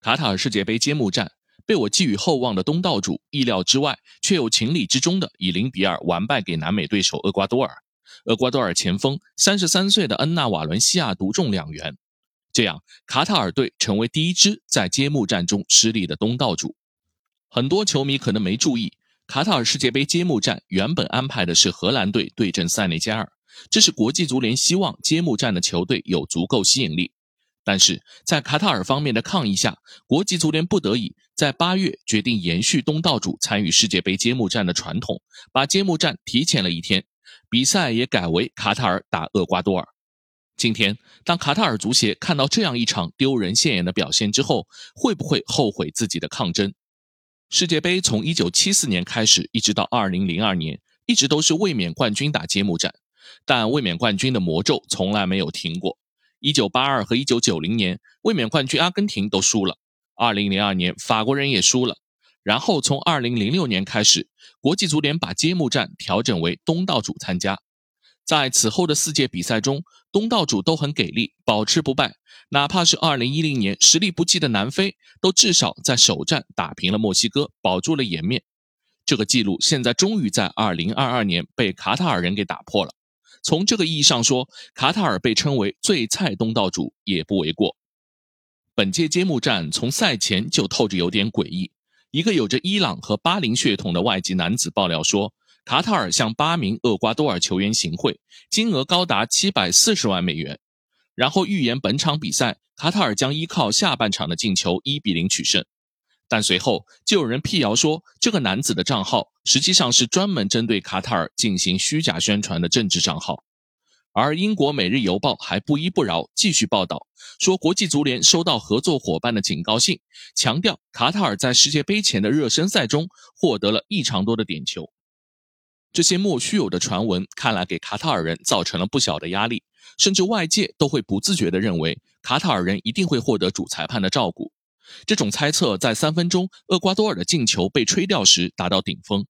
卡塔尔世界杯揭幕战，被我寄予厚望的东道主意料之外，却又情理之中的以零比二完败给南美对手厄瓜多尔。厄瓜多尔前锋三十三岁的恩纳瓦伦西亚独中两元，这样卡塔尔队成为第一支在揭幕战中失利的东道主。很多球迷可能没注意，卡塔尔世界杯揭幕战原本安排的是荷兰队对阵塞内加尔，这是国际足联希望揭幕战的球队有足够吸引力。但是在卡塔尔方面的抗议下，国际足联不得已在八月决定延续东道主参与世界杯揭幕战的传统，把揭幕战提前了一天，比赛也改为卡塔尔打厄瓜多尔。今天，当卡塔尔足协看到这样一场丢人现眼的表现之后，会不会后悔自己的抗争？世界杯从一九七四年开始，一直到二零零二年，一直都是卫冕冠军打揭幕战，但卫冕冠军的魔咒从来没有停过。一九八二和一九九零年，卫冕冠军阿根廷都输了。二零零二年，法国人也输了。然后从二零零六年开始，国际足联把揭幕战调整为东道主参加。在此后的四届比赛中，东道主都很给力，保持不败。哪怕是二零一零年实力不济的南非，都至少在首战打平了墨西哥，保住了颜面。这个记录现在终于在二零二二年被卡塔尔人给打破了。从这个意义上说，卡塔尔被称为最菜东道主也不为过。本届揭幕战从赛前就透着有点诡异。一个有着伊朗和巴林血统的外籍男子爆料说，卡塔尔向八名厄瓜多尔球员行贿，金额高达七百四十万美元，然后预言本场比赛卡塔尔将依靠下半场的进球一比零取胜。但随后就有人辟谣说，这个男子的账号实际上是专门针对卡塔尔进行虚假宣传的政治账号。而英国《每日邮报》还不依不饶，继续报道说，国际足联收到合作伙伴的警告信，强调卡塔尔在世界杯前的热身赛中获得了异常多的点球。这些莫须有的传闻，看来给卡塔尔人造成了不小的压力，甚至外界都会不自觉地认为，卡塔尔人一定会获得主裁判的照顾。这种猜测在三分钟厄瓜多尔的进球被吹掉时达到顶峰，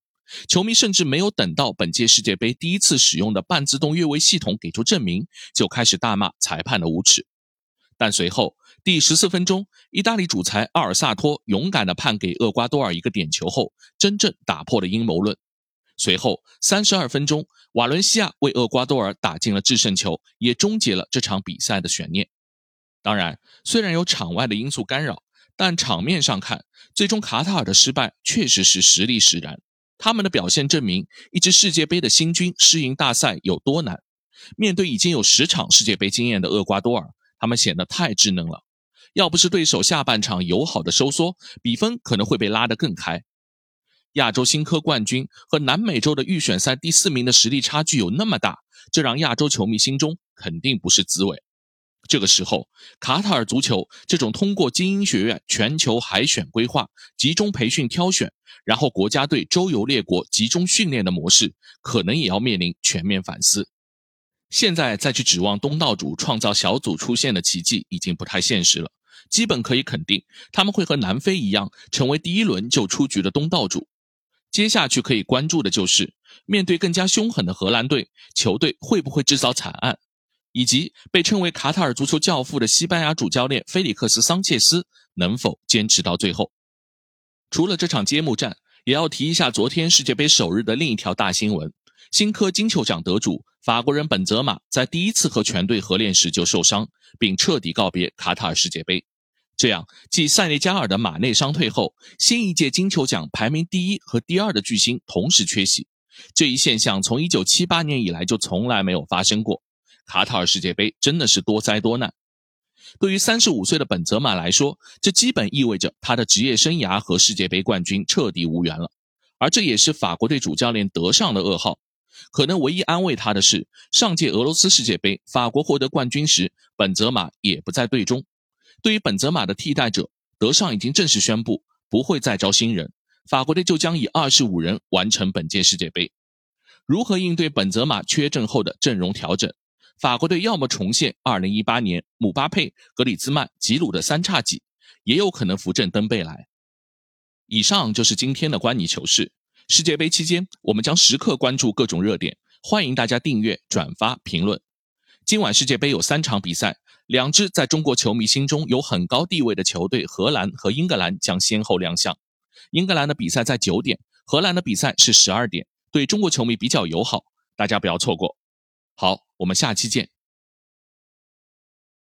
球迷甚至没有等到本届世界杯第一次使用的半自动越位系统给出证明，就开始大骂裁判的无耻。但随后第十四分钟，意大利主裁阿尔萨托勇敢地判给厄瓜多尔一个点球后，真正打破了阴谋论。随后三十二分钟，瓦伦西亚为厄瓜多尔打进了制胜球，也终结了这场比赛的悬念。当然，虽然有场外的因素干扰。但场面上看，最终卡塔尔的失败确实是实力使然。他们的表现证明，一支世界杯的新军适应大赛有多难。面对已经有十场世界杯经验的厄瓜多尔，他们显得太稚嫩了。要不是对手下半场友好的收缩，比分可能会被拉得更开。亚洲新科冠军和南美洲的预选赛第四名的实力差距有那么大，这让亚洲球迷心中肯定不是滋味。这个时候，卡塔尔足球这种通过精英学院全球海选规划、集中培训挑选，然后国家队周游列国集中训练的模式，可能也要面临全面反思。现在再去指望东道主创造小组出线的奇迹，已经不太现实了。基本可以肯定，他们会和南非一样，成为第一轮就出局的东道主。接下去可以关注的就是，面对更加凶狠的荷兰队，球队会不会制造惨案？以及被称为卡塔尔足球教父的西班牙主教练菲利克斯·桑切斯能否坚持到最后？除了这场揭幕战，也要提一下昨天世界杯首日的另一条大新闻：新科金球奖得主法国人本泽马在第一次和全队合练时就受伤，并彻底告别卡塔尔世界杯。这样，继塞内加尔的马内伤退后，新一届金球奖排名第一和第二的巨星同时缺席。这一现象从1978年以来就从来没有发生过。卡塔尔世界杯真的是多灾多难。对于三十五岁的本泽马来说，这基本意味着他的职业生涯和世界杯冠军彻底无缘了。而这也是法国队主教练德尚的噩耗。可能唯一安慰他的是，上届俄罗斯世界杯法国获得冠军时，本泽马也不在队中。对于本泽马的替代者，德尚已经正式宣布不会再招新人，法国队就将以二十五人完成本届世界杯。如何应对本泽马缺阵后的阵容调整？法国队要么重现2018年姆巴佩、格里兹曼、吉鲁的三叉戟，也有可能扶正登贝莱。以上就是今天的观你球事。世界杯期间，我们将时刻关注各种热点，欢迎大家订阅、转发、评论。今晚世界杯有三场比赛，两支在中国球迷心中有很高地位的球队荷兰和英格兰将先后亮相。英格兰的比赛在九点，荷兰的比赛是十二点，对中国球迷比较友好，大家不要错过。好，我们下期见。